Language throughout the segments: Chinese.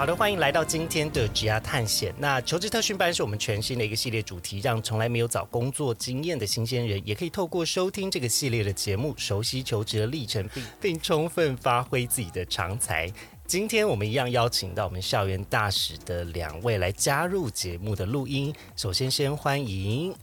好的，欢迎来到今天的职涯探险。那求职特训班是我们全新的一个系列主题，让从来没有找工作经验的新鲜人，也可以透过收听这个系列的节目，熟悉求职的历程，并并充分发挥自己的长才。今天我们一样邀请到我们校园大使的两位来加入节目的录音。首先，先欢迎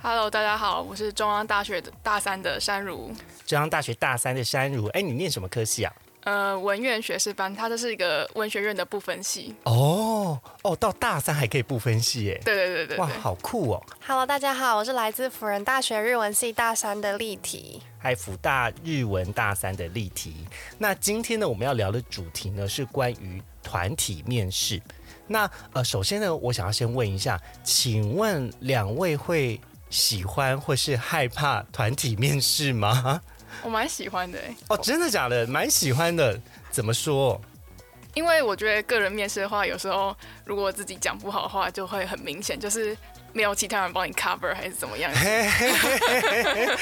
Hello，大家好，我是中央大学的大三的山如，中央大学大三的山如。哎，你念什么科系啊？呃，文院学士班，它这是一个文学院的不分系。哦哦，到大三还可以不分系耶？对对对对哇，好酷哦！Hello，大家好，我是来自辅仁大学日文系大三的立体。还辅大日文大三的例题。那今天呢，我们要聊的主题呢是关于团体面试。那呃，首先呢，我想要先问一下，请问两位会喜欢或是害怕团体面试吗？我蛮喜欢的欸，哦，真的假的？蛮喜欢的。怎么说？因为我觉得个人面试的话，有时候如果自己讲不好的话，就会很明显，就是没有其他人帮你 cover 还是怎么样。嘿嘿嘿嘿嘿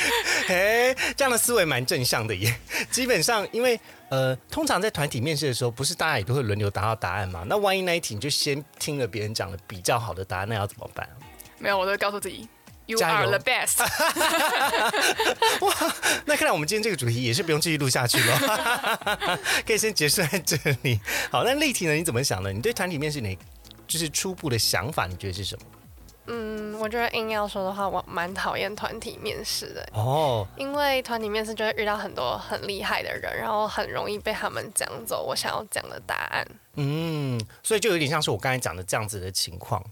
嘿，这样的思维蛮正向的耶。基本上，因为呃，通常在团体面试的时候，不是大家也都会轮流答到答案嘛？那万一那一题你就先听了别人讲的比较好的答案，那要怎么办？没有，我都会告诉自己，You 加 are 油 the best 哇。那看来我们今天这个主题也是不用继续录下去了，可以先结束在这里。好，那立体呢？你怎么想呢？你对团体面试你就是初步的想法，你觉得是什么？嗯，我觉得硬要说的话，我蛮讨厌团体面试的，哦，因为团体面试就会遇到很多很厉害的人，然后很容易被他们讲走我想要讲的答案。嗯，所以就有点像是我刚才讲的这样子的情况，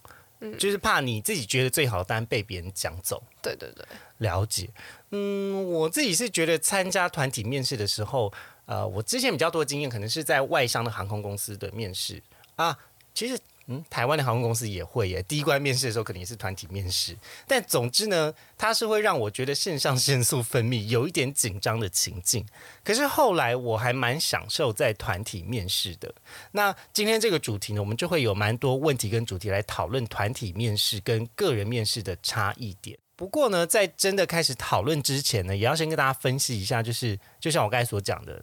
就是怕你自己觉得最好的单被别人讲走。对对对，了解，嗯，我自己是觉得参加团体面试的时候，呃，我之前比较多的经验可能是在外商的航空公司的面试啊，其实。台湾的航空公司也会耶。第一关面试的时候，可能也是团体面试。但总之呢，它是会让我觉得肾上腺素分泌，有一点紧张的情境。可是后来我还蛮享受在团体面试的。那今天这个主题呢，我们就会有蛮多问题跟主题来讨论团体面试跟个人面试的差异点。不过呢，在真的开始讨论之前呢，也要先跟大家分析一下，就是就像我刚才所讲的，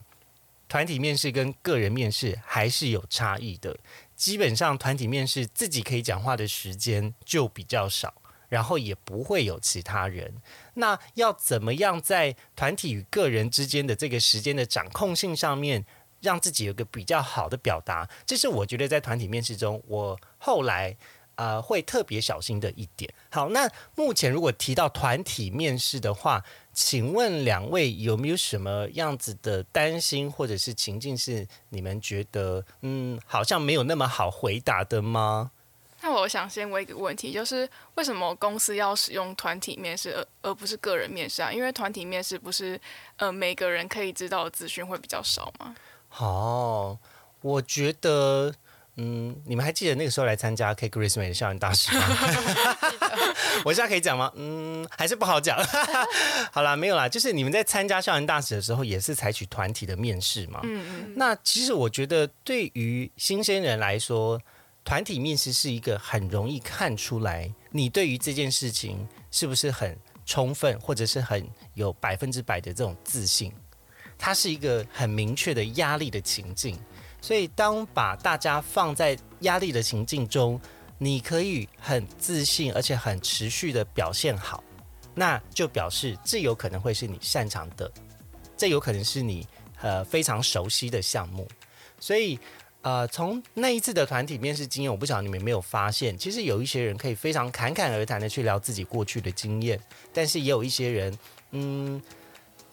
团体面试跟个人面试还是有差异的。基本上，团体面试自己可以讲话的时间就比较少，然后也不会有其他人。那要怎么样在团体与个人之间的这个时间的掌控性上面，让自己有个比较好的表达？这是我觉得在团体面试中，我后来呃会特别小心的一点。好，那目前如果提到团体面试的话，请问两位有没有什么样子的担心或者是情境是你们觉得嗯好像没有那么好回答的吗？那我想先问一个问题，就是为什么公司要使用团体面试而而不是个人面试啊？因为团体面试不是呃每个人可以知道的资讯会比较少吗？哦，我觉得。嗯，你们还记得那个时候来参加 K Christmas 的校园大使吗？我现在可以讲吗？嗯，还是不好讲。好啦，没有啦，就是你们在参加校园大使的时候，也是采取团体的面试嘛。嗯嗯。那其实我觉得，对于新鲜人来说，团体面试是一个很容易看出来你对于这件事情是不是很充分，或者是很有百分之百的这种自信。它是一个很明确的压力的情境。所以，当把大家放在压力的情境中，你可以很自信，而且很持续的表现好，那就表示这有可能会是你擅长的，这有可能是你呃非常熟悉的项目。所以，呃，从那一次的团体面试经验，我不晓得你们有没有发现，其实有一些人可以非常侃侃而谈的去聊自己过去的经验，但是也有一些人，嗯。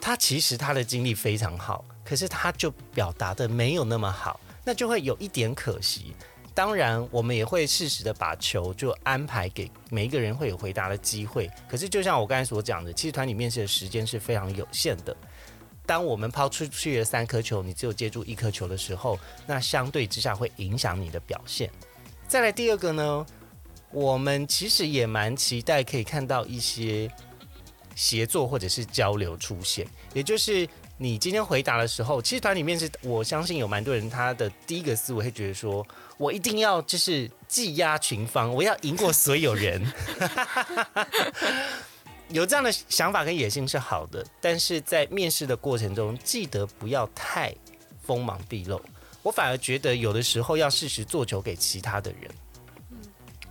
他其实他的经历非常好，可是他就表达的没有那么好，那就会有一点可惜。当然，我们也会适时的把球就安排给每一个人会有回答的机会。可是，就像我刚才所讲的，其实团体面试的时间是非常有限的。当我们抛出去的三颗球，你只有接住一颗球的时候，那相对之下会影响你的表现。再来第二个呢，我们其实也蛮期待可以看到一些协作或者是交流出现，也就是你今天回答的时候，其实团里面是我相信有蛮多人他的第一个思维会觉得说，我一定要就是技压群芳，我要赢过所有人。有这样的想法跟野心是好的，但是在面试的过程中，记得不要太锋芒毕露。我反而觉得有的时候要适时做球给其他的人，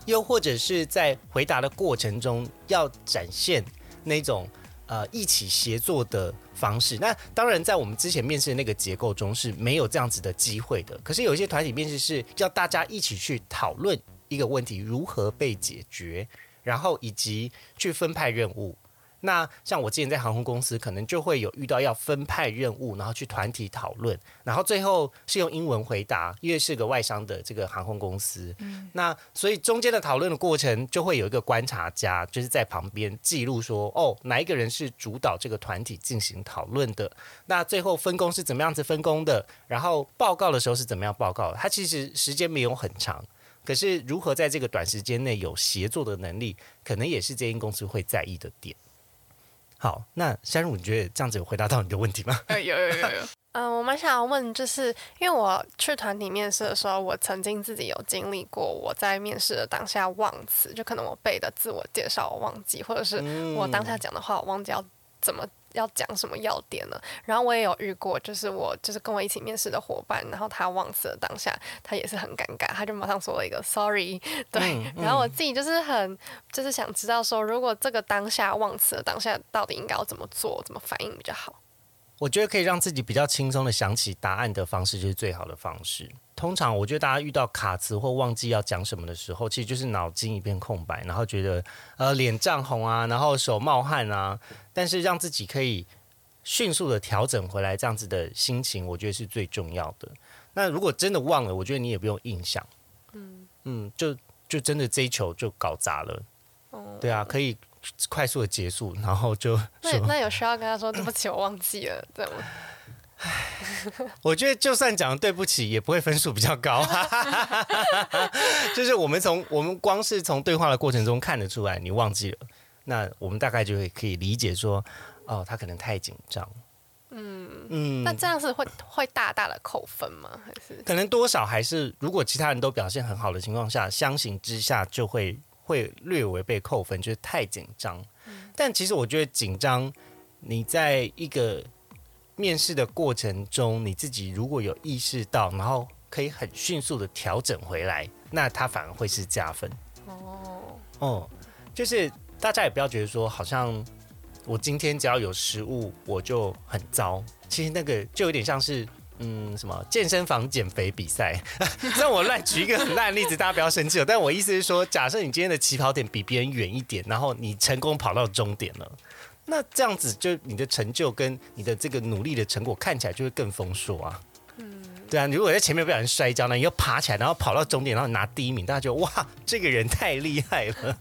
又或者是在回答的过程中要展现那种呃一起协作的方式。那当然，在我们之前面试的那个结构中是没有这样子的机会的。可是有一些团体面试是要大家一起去讨论一个问题如何被解决。然后以及去分派任务，那像我之前在航空公司，可能就会有遇到要分派任务，然后去团体讨论，然后最后是用英文回答，因为是个外商的这个航空公司。嗯，那所以中间的讨论的过程，就会有一个观察家，就是在旁边记录说，哦，哪一个人是主导这个团体进行讨论的？那最后分工是怎么样子分工的？然后报告的时候是怎么样报告？他其实时间没有很长。可是，如何在这个短时间内有协作的能力，可能也是这间公司会在意的点。好，那山如，你觉得这样子有回答到你的问题吗？有有有有。嗯，我蛮想要问，就是因为我去团体面试的时候，我曾经自己有经历过，我在面试的当下忘词，就可能我背的自我介绍我忘记，或者是我当下讲的话我忘记要怎么。要讲什么要点呢？然后我也有遇过，就是我就是跟我一起面试的伙伴，然后他忘词了当下，他也是很尴尬，他就马上说了一个 sorry。对，然后我自己就是很就是想知道说，如果这个当下忘词的当下，到底应该要怎么做，怎么反应比较好？我觉得可以让自己比较轻松的想起答案的方式，就是最好的方式。通常我觉得大家遇到卡词或忘记要讲什么的时候，其实就是脑筋一片空白，然后觉得呃脸涨红啊，然后手冒汗啊。但是让自己可以迅速的调整回来，这样子的心情，我觉得是最重要的。那如果真的忘了，我觉得你也不用印象。嗯嗯，就就真的这一球就搞砸了。哦，对啊，可以。快速的结束，然后就那那有需要跟他说对不起，我忘记了，这样吗？我觉得就算讲对不起，也不会分数比较高。就是我们从我们光是从对话的过程中看得出来，你忘记了，那我们大概就会可以理解说，哦，他可能太紧张。嗯嗯，那这样是会会大大的扣分吗？还是可能多少还是如果其他人都表现很好的情况下，相形之下就会。会略微被扣分，就是太紧张。但其实我觉得紧张，你在一个面试的过程中，你自己如果有意识到，然后可以很迅速的调整回来，那它反而会是加分。哦哦，就是大家也不要觉得说，好像我今天只要有失误，我就很糟。其实那个就有点像是。嗯，什么健身房减肥比赛？让我乱举一个很烂的例子，大家不要生气哦。但我意思是说，假设你今天的起跑点比别人远一点，然后你成功跑到终点了，那这样子就你的成就跟你的这个努力的成果看起来就会更丰硕啊。嗯，对啊，你如果在前面不小心摔跤呢，你又爬起来，然后跑到终点，然后拿第一名，大家就哇，这个人太厉害了。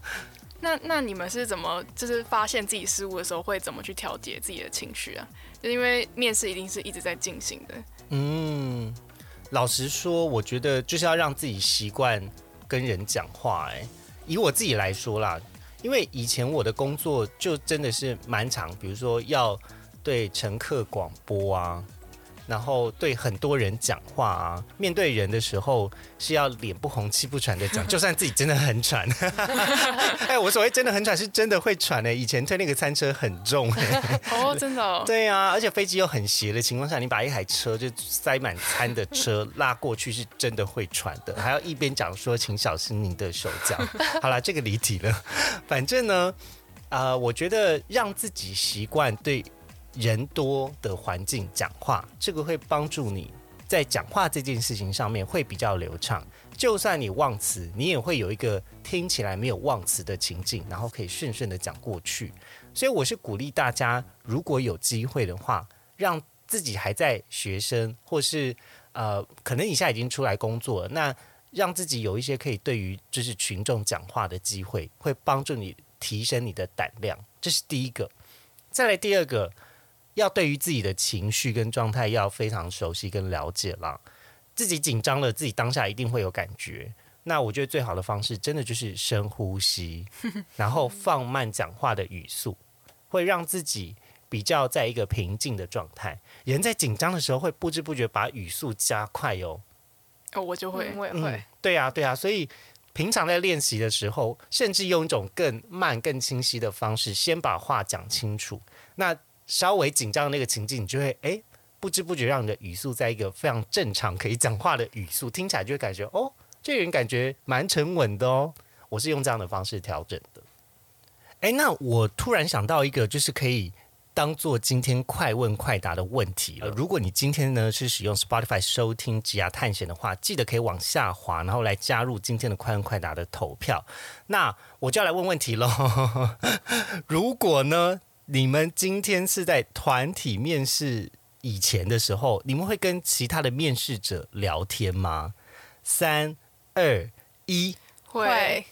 那那你们是怎么就是发现自己失误的时候会怎么去调节自己的情绪啊？就因为面试一定是一直在进行的。嗯，老实说，我觉得就是要让自己习惯跟人讲话。哎，以我自己来说啦，因为以前我的工作就真的是蛮长，比如说要对乘客广播啊。然后对很多人讲话啊，面对人的时候是要脸不红气不喘的讲，就算自己真的很喘。哎，我所谓真的很喘，是真的会喘的。以前推那个餐车很重，哦，真的。对啊，而且飞机又很斜的情况下，你把一台车就塞满餐的车拉过去，是真的会喘的。还要一边讲说，请小心您的手脚。好了，这个离题了。反正呢，啊，我觉得让自己习惯对。人多的环境讲话，这个会帮助你在讲话这件事情上面会比较流畅。就算你忘词，你也会有一个听起来没有忘词的情境，然后可以顺顺的讲过去。所以我是鼓励大家，如果有机会的话，让自己还在学生，或是呃，可能你现在已经出来工作了，那让自己有一些可以对于就是群众讲话的机会，会帮助你提升你的胆量。这是第一个。再来第二个。要对于自己的情绪跟状态要非常熟悉跟了解啦。自己紧张了，自己当下一定会有感觉。那我觉得最好的方式，真的就是深呼吸，然后放慢讲话的语速，会让自己比较在一个平静的状态。人在紧张的时候，会不知不觉把语速加快哦。哦，我就会嗯，我也嗯会。，对啊，对啊，所以平常在练习的时候，甚至用一种更慢、更清晰的方式，先把话讲清楚。那稍微紧张的那个情境，你就会哎，不知不觉让你的语速在一个非常正常可以讲话的语速，听起来就会感觉哦，这个人感觉蛮沉稳的哦。我是用这样的方式调整的。哎，那我突然想到一个，就是可以当做今天快问快答的问题了。如果你今天呢是使用 Spotify 收听职涯探险的话，记得可以往下滑，然后来加入今天的快问快答的投票。那我就要来问问题喽。如果呢，你们今天是在团体面试以前的时候，你们会跟其他的面试者聊天吗？三、二、一。会。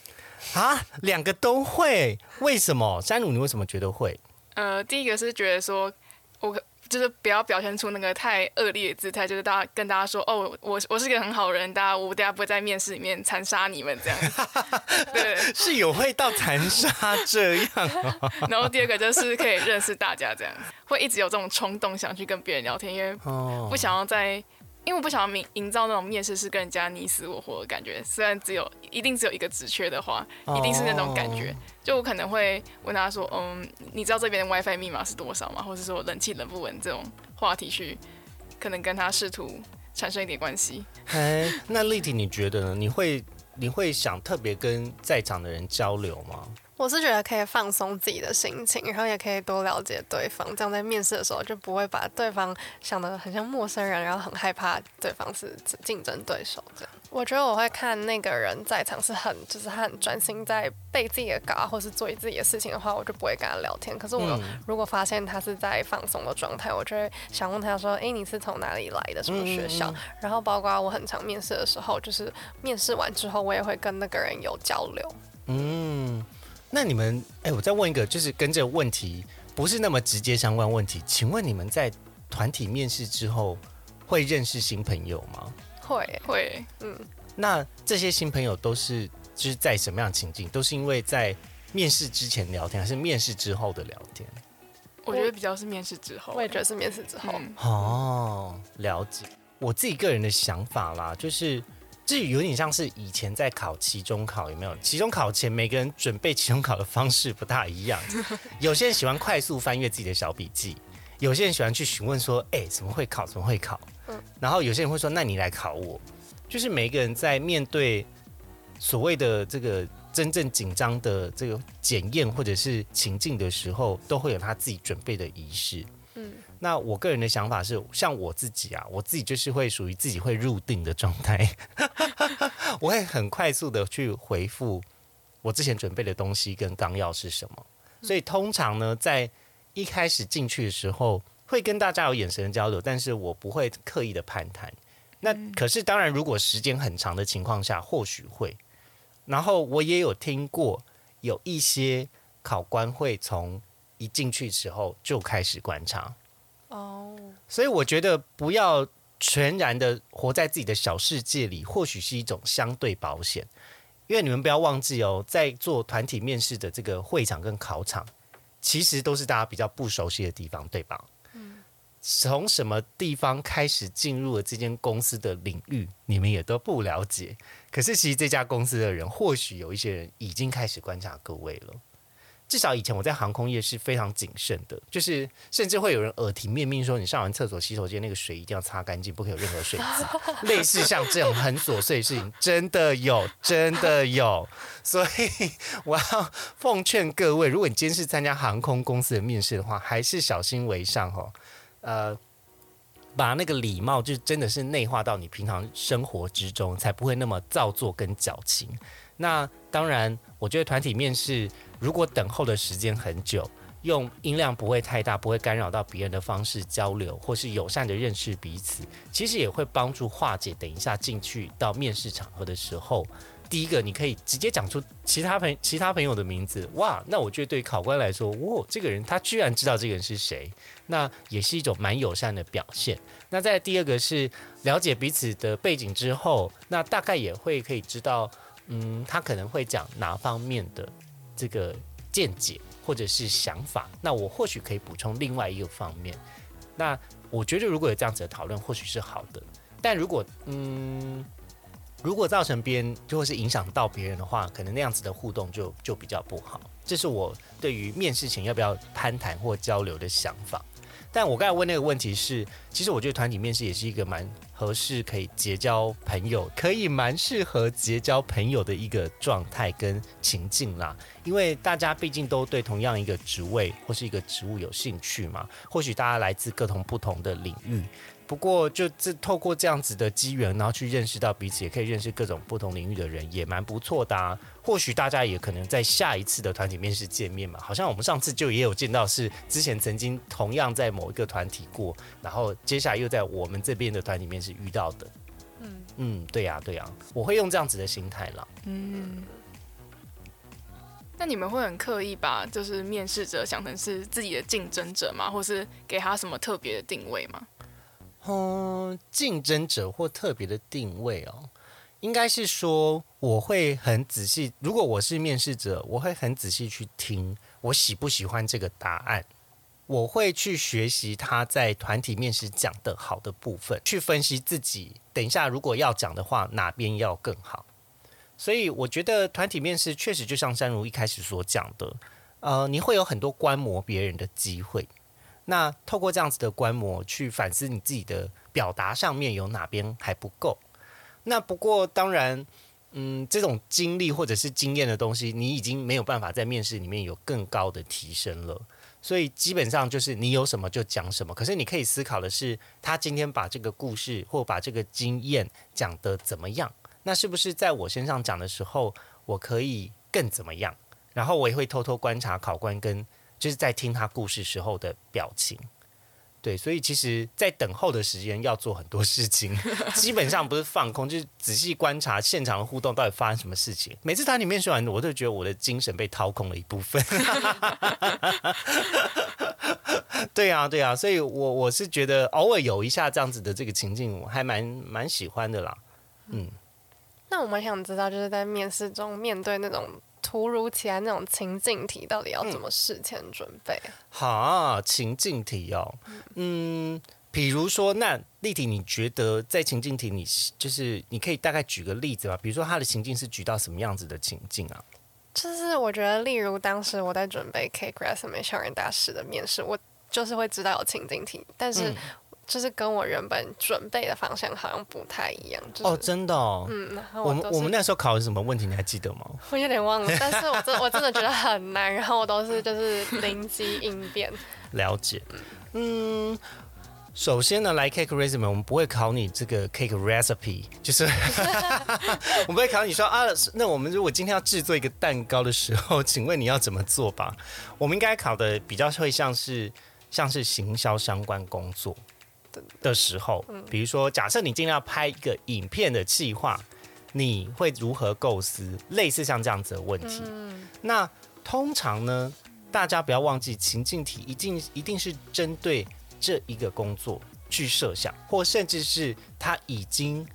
啊，两个都会，为什么？山鲁，你为什么觉得会？呃，第一个是觉得说，我就是不要表现出那个太恶劣的姿态，就是大家跟大家说，哦，我我是个很好人，大家我等下不会在面试里面残杀你们这样。对，是有会到残杀这样哦？然后第二个就是可以认识大家这样，会一直有这种冲动想去跟别人聊天，因为哦不想要在。因为我不想要营营造那种面试是跟人家你死我活的感觉，虽然只有一定只有一个职缺的话，一定是那种感觉。就我可能会问他说：“嗯，你知道这边的 WiFi 密码是多少吗？”或者说冷气冷不冷这种话题去，可能跟他试图产生一点关系。哎，那丽婷，你觉得呢？你会你会想特别跟在场的人交流吗？我是觉得可以放松自己的心情，然后也可以多了解对方，这样在面试的时候就不会把对方想得很像陌生人，然后很害怕对方是竞争对手这样。我觉得我会看那个人在场是很就是他很专心在背自己的稿啊，或是做自己的事情的话，我就不会跟他聊天。可是我嗯如果发现他是在放松的状态，我就会想问他说：“诶，你是从哪里来的？什么学校？”然后包括我很常面试的时候，就是面试完之后，我也会跟那个人有交流。嗯，那你们，哎，我再问一个，就是跟这个问题不是那么直接相关问题，请问你们在团体面试之后会认识新朋友吗？会，会，嗯那这些新朋友都是就是在什么样的情境？都是因为在面试之前聊天，还是面试之后的聊天？我觉得比较是面试之后。我也觉得是面试之后。嗯哦，了解。我自己个人的想法啦，就是这有点像是以前在考期中考，有没有？期中考前每个人准备期中考的方式不大一样，有些人喜欢快速翻阅自己的小笔记，有些人喜欢去询问说：“哎、怎么会考？怎么会考？”然后有些人会说：“那你来考我。”就是每一个人在面对所谓的这个真正紧张的这个检验或者是情境的时候，都会有他自己准备的仪式。嗯，那我个人的想法是，像我自己啊，我自己就是会属于自己会入定的状态，我会很快速的去回复我之前准备的东西跟纲要是什么。所以通常呢，在一开始进去的时候，会跟大家有眼神的交流，但是我不会刻意的攀谈。那可是当然，如果时间很长的情况下，或许会。然后我也有听过有一些考官会从一进去时候就开始观察，哦，所以我觉得不要全然的活在自己的小世界里，或许是一种相对保险。因为你们不要忘记哦，在做团体面试的这个会场跟考场，其实都是大家比较不熟悉的地方，对吧？嗯从什么地方开始进入了这间公司的领域，你们也都不了解。可是其实这家公司的人，或许有一些人已经开始观察各位了。至少以前我在航空业是非常谨慎的，就是甚至会有人耳提面命说，你上完厕所洗手间那个水一定要擦干净，不可以有任何水渍。类似像这种很琐碎的事情，真的有，真的有。所以我要奉劝各位，如果你今天是参加航空公司的面试的话，还是小心为上哦。呃，把那个礼貌就真的是内化到你平常生活之中，才不会那么造作跟矫情。那当然，我觉得团体面试如果等候的时间很久，用音量不会太大，不会干扰到别人的方式交流，或是友善的认识彼此，其实也会帮助化解等一下进去到面试场合的时候第一个你可以直接讲出其他朋其他朋友的名字，哇，那我觉得对考官来说，哇，这个人他居然知道这个人是谁，那也是一种蛮友善的表现。那在第二个是了解彼此的背景之后，那大概也会可以知道，嗯，他可能会讲哪方面的这个见解或者是想法，那我或许可以补充另外一个方面。那我觉得如果有这样子的讨论，或许是好的。但如果嗯，如果造成别人，就会是影响到别人的话，可能那样子的互动就就比较不好。这是我对于面试前要不要攀谈或交流的想法。但我刚才问那个问题是，其实我觉得团体面试也是一个蛮合适可以结交朋友，可以蛮适合结交朋友的一个状态跟情境啦。因为大家毕竟都对同样一个职位或是一个职务有兴趣嘛，或许大家来自各同不同的领域。不过，就这透过这样子的机缘，然后去认识到彼此，也可以认识各种不同领域的人，也蛮不错的啊。或许大家也可能在下一次的团体面试见面嘛。好像我们上次就也有见到，是之前曾经同样在某一个团体过，然后接下来又在我们这边的团体面试遇到的。嗯嗯，对呀对呀，我会用这样子的心态啦。嗯。那你们会很刻意把就是面试者想成是自己的竞争者吗？或是给他什么特别的定位吗？嗯，竞争者或特别的定位哦，应该是说我会很仔细。如果我是面试者，我会很仔细去听我喜不喜欢这个答案，我会去学习他在团体面试讲的好的部分，去分析自己等一下如果要讲的话哪边要更好。所以我觉得团体面试确实就像山如一开始所讲的，呃，你会有很多观摩别人的机会。那透过这样子的观摩，去反思你自己的表达上面有哪边还不够。那不过当然，嗯，这种经历或者是经验的东西，你已经没有办法在面试里面有更高的提升了。所以基本上就是你有什么就讲什么。可是你可以思考的是，他今天把这个故事或把这个经验讲得怎么样？那是不是在我身上讲的时候，我可以更怎么样？然后我也会偷偷观察考官跟。就是在听他故事时候的表情，对，所以其实，在等候的时间要做很多事情，基本上不是放空，就是仔细观察现场的互动到底发生什么事情。每次他里面说完，我都觉得我的精神被掏空了一部分。对呀，对呀，所以我我是觉得偶尔有一下这样子的这个情境，我还蛮蛮喜欢的啦。嗯，那我们想知道，就是在面试中面对那种。突如其来那种情境题，到底要怎么事前准备？好，情境题哦，嗯，比如说，那丽婷，你觉得在情境题，你就是你可以大概举个例子吧？比如说，他的情境是举到什么样子的情境啊？就是我觉得，例如当时我在准备 K Resume 校园大使的面试，我就是会知道有情境题，但是。就是跟我原本准备的方向好像不太一样。哦，真的哦。嗯，我们我们那时候考的什么问题，你还记得吗？我有点忘了，但是我真我真的觉得很难，然后我都是就是灵机应变。了解。嗯，首先呢，来 cake recipe，我们不会考你这个 cake recipe，就是 我们不会考你说啊，那我们如果今天要制作一个蛋糕的时候，请问你要怎么做吧？我们应该考的比较会像是像是行销相关工作。的时候，比如说，假设你今天要拍一个影片的计划，你会如何构思？类似像这样子的问题。那通常呢，大家不要忘记情境题，一定一定是针对这一个工作去设想，或甚至是他已经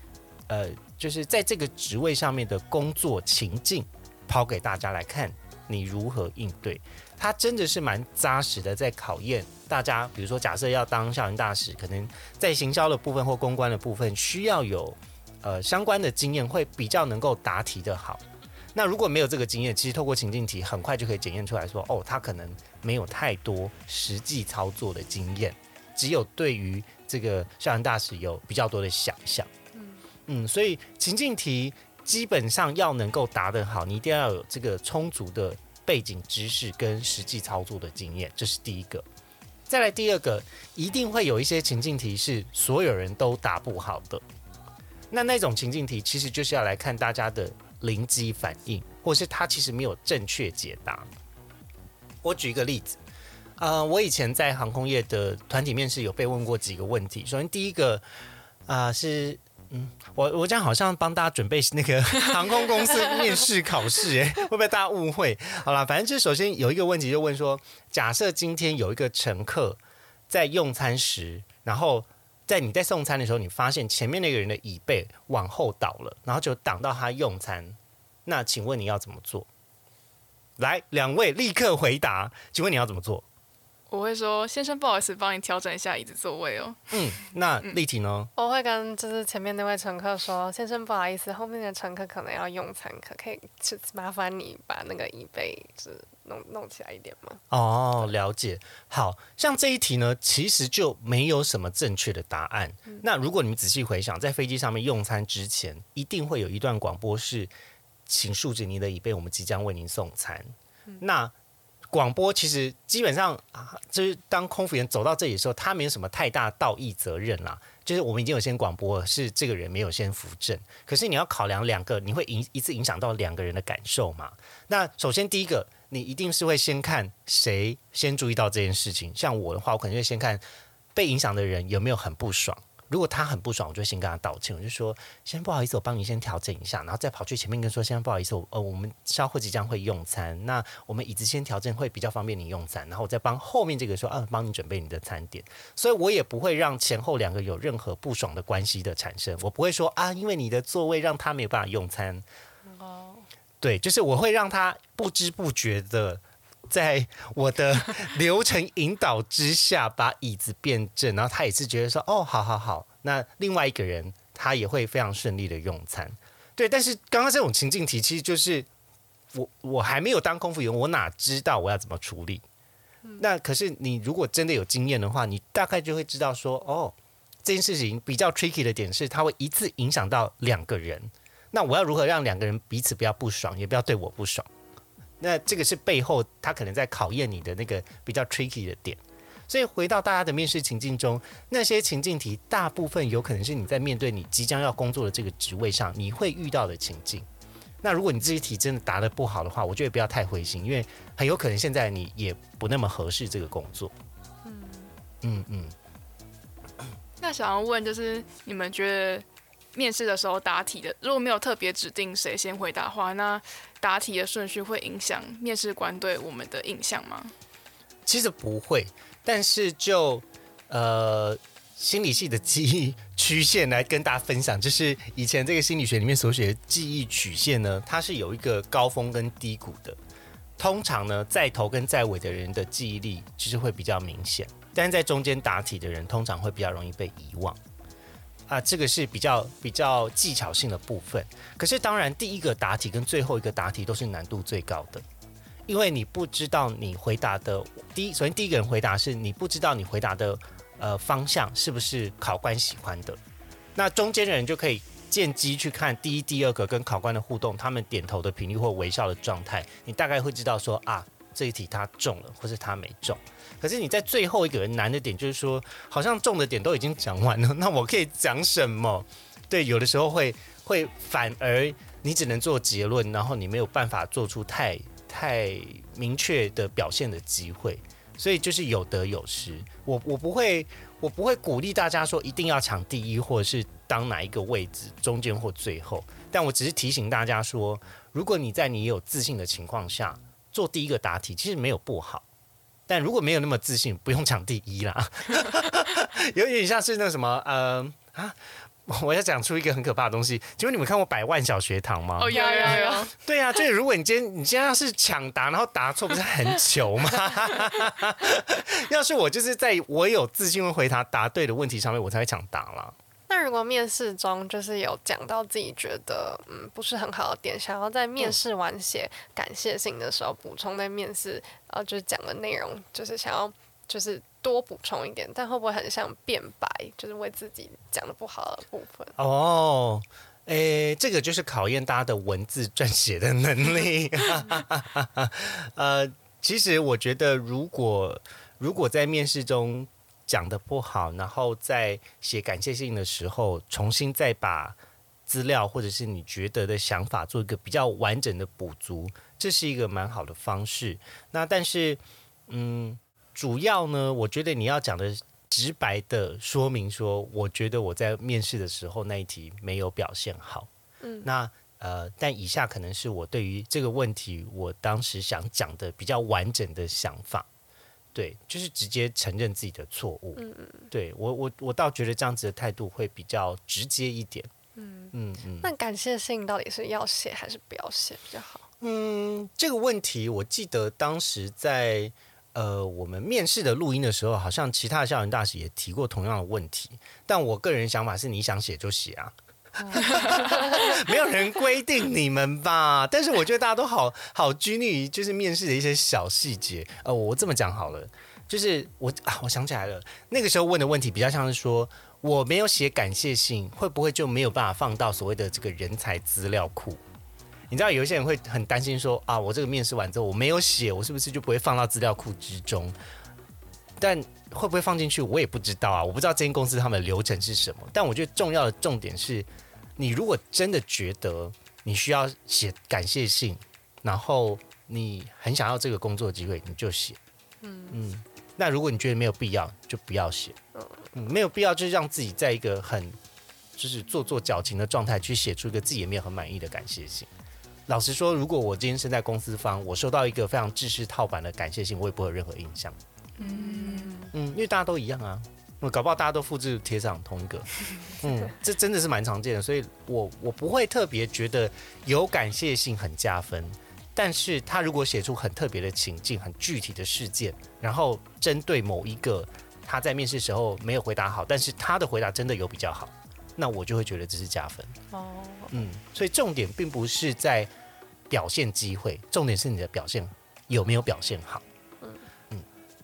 呃，就是在这个职位上面的工作情境，抛给大家来看，你如何应对。他真的是蛮扎实的，在考验大家。比如说，假设要当校园大使，可能在行销的部分或公关的部分，需要有呃相关的经验，会比较能够答题的好。那如果没有这个经验，其实透过情境题，很快就可以检验出来说，哦，他可能没有太多实际操作的经验，只有对于这个校园大使有比较多的想象。嗯嗯，所以情境题基本上要能够答得好，你一定要有这个充足的。背景知识跟实际操作的经验，这是第一个。再来第二个，一定会有一些情境题是所有人都答不好的。那那种情境题，其实就是要来看大家的灵机反应，或是他其实没有正确解答。我举一个例子，呃，我以前在航空业的团体面试有被问过几个问题。首先第一个啊是我我这样好像帮大家准备那个 航空公司面试考试，哎，会不会大家误会？好了，反正就首先有一个问题，就问说，假设今天有一个乘客在用餐时，然后在你在送餐的时候，你发现前面那个人的椅背往后倒了，然后就挡到他用餐，那请问你要怎么做？来，两位立刻回答，请问你要怎么做？我会说，先生，不好意思，帮你调整一下椅子座位哦。嗯，那立体呢？我会跟就是前面那位乘客说，先生不好意思，后面的乘客可能要用餐，可可以是麻烦你把那个椅背是弄弄起来一点吗？哦，了解。好像这一题呢，其实就没有什么正确的答案。那如果你们仔细回想，在飞机上面用餐之前，一定会有一段广播是，请竖直您的椅背，我们即将为您送餐。那广播其实基本上啊，就是当空服员走到这里的时候，他没有什么太大道义责任啦。就是我们已经有先广播了，是这个人没有先扶正，可是你要考量两个，你会影一次影响到两个人的感受嘛？那首先第一个，你一定是会先看谁先注意到这件事情。像我的话，我可能会先看被影响的人有没有很不爽。如果他很不爽，我就先跟他道歉，我就说先不好意思，我帮你先调整一下，然后再跑去前面跟说先不好意思，呃，我们稍后即将会用餐，那我们椅子先调整会比较方便你用餐，然后我再帮后面这个说啊，帮你准备你的餐点，所以我也不会让前后两个有任何不爽的关系的产生，我不会说啊，因为你的座位让他没有办法用餐，哦，对，就是我会让他不知不觉的。在我的流程引导之下，把椅子变正，然后他也是觉得说：“哦，好好好。”那另外一个人他也会非常顺利的用餐。对，但是刚刚这种情境题，其实就是我我还没有当空服员，我哪知道我要怎么处理？那可是你如果真的有经验的话，你大概就会知道说：“哦，这件事情比较 tricky 的点是，它会一次影响到两个人。那我要如何让两个人彼此不要不爽，也不要对我不爽？”那这个是背后他可能在考验你的那个比较 tricky 的点，所以回到大家的面试情境中，那些情境题大部分有可能是你在面对你即将要工作的这个职位上你会遇到的情境。那如果你这些题真的答得不好的话，我觉得不要太灰心，因为很有可能现在你也不那么合适这个工作。嗯嗯嗯。那想要问就是，你们觉得面试的时候答题的，如果没有特别指定谁先回答的话，那答题的顺序会影响面试官对我们的印象吗？其实不会，但是就呃心理系的记忆曲线来跟大家分享，就是以前这个心理学里面所写的记忆曲线呢，它是有一个高峰跟低谷的。通常呢，在头跟在尾的人的记忆力其实会比较明显，但是在中间答题的人通常会比较容易被遗忘。啊，这个是比较比较技巧性的部分。可是当然，第一个答题跟最后一个答题都是难度最高的，因为你不知道你回答的第一，首先第一个人回答是你不知道你回答的呃方向是不是考官喜欢的。那中间的人就可以见机去看第一、第二个跟考官的互动，他们点头的频率或微笑的状态，你大概会知道说啊，这一题他中了，或是他没中。可是你在最后一个难的点，就是说，好像重的点都已经讲完了，那我可以讲什么？对，有的时候会会反而你只能做结论，然后你没有办法做出太太明确的表现的机会，所以就是有得有失。我我不会我不会鼓励大家说一定要抢第一，或者是当哪一个位置中间或最后，但我只是提醒大家说，如果你在你有自信的情况下做第一个答题，其实没有不好。但如果没有那么自信，不用抢第一啦，有点像是那什么，呃啊，我要讲出一个很可怕的东西。请问你们看过《百万小学堂》吗？哦，有有有。对啊，就是如果你今天你今天要是抢答，然后答错，不是很糗吗？要是我就是在我有自信会回答答对的问题上面，我才会抢答啦。那如果面试中就是有讲到自己觉得嗯不是很好的点，想要在面试完写感谢信的时候补充在面试呃就是讲的内容，就是想要就是多补充一点，但会不会很像辩白，就是为自己讲的不好的部分？哦，诶，这个就是考验大家的文字撰写的能力。呃，其实我觉得如果如果在面试中。讲的不好，然后在写感谢信的时候，重新再把资料或者是你觉得的想法做一个比较完整的补足，这是一个蛮好的方式。那但是，嗯，主要呢，我觉得你要讲的直白的说明说，我觉得我在面试的时候那一题没有表现好。嗯，那呃，但以下可能是我对于这个问题我当时想讲的比较完整的想法。对，就是直接承认自己的错误。嗯嗯，对我我我倒觉得这样子的态度会比较直接一点。嗯嗯嗯。那感谢信到底是要写还是不要写比较好？嗯，这个问题我记得当时在呃我们面试的录音的时候，好像其他的校园大使也提过同样的问题。但我个人想法是，你想写就写啊。没有人规定你们吧，但是我觉得大家都好好拘泥于就是面试的一些小细节。呃，我这么讲好了，就是我啊，我想起来了，那个时候问的问题比较像是说，我没有写感谢信，会不会就没有办法放到所谓的这个人才资料库？你知道有一些人会很担心说啊，我这个面试完之后我没有写，我是不是就不会放到资料库之中？但会不会放进去，我也不知道啊，我不知道这间公司他们的流程是什么。但我觉得重要的重点是。你如果真的觉得你需要写感谢信，然后你很想要这个工作机会，你就写。嗯嗯。那如果你觉得没有必要，就不要写。嗯，没有必要，就是让自己在一个很就是做作矫情的状态去写出一个自己也没有很满意的感谢信。老实说，如果我今天身在公司方，我收到一个非常制式套版的感谢信，我也不会有任何印象。嗯嗯，因为大家都一样啊。我搞不好大家都复制贴上同一个，嗯，这真的是蛮常见的，所以我我不会特别觉得有感谢性很加分，但是他如果写出很特别的情境、很具体的事件，然后针对某一个他在面试时候没有回答好，但是他的回答真的有比较好，那我就会觉得这是加分。哦，嗯，所以重点并不是在表现机会，重点是你的表现有没有表现好。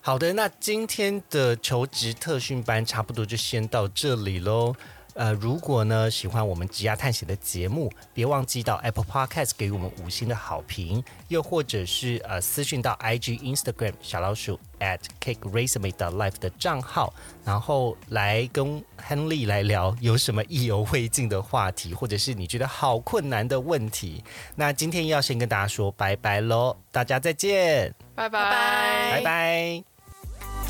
好的，那今天的求职特训班差不多就先到这里喽。呃，如果呢喜欢我们职涯探险的节目，别忘记到 Apple Podcast 给我们五星的好评，又或者是呃私讯到 IG Instagram 小老鼠 at cake resume 的 life 的账号，然后来跟 Henry 来聊有什么意犹未尽的话题，或者是你觉得好困难的问题。那今天要先跟大家说拜拜喽，大家再见，拜拜，拜拜。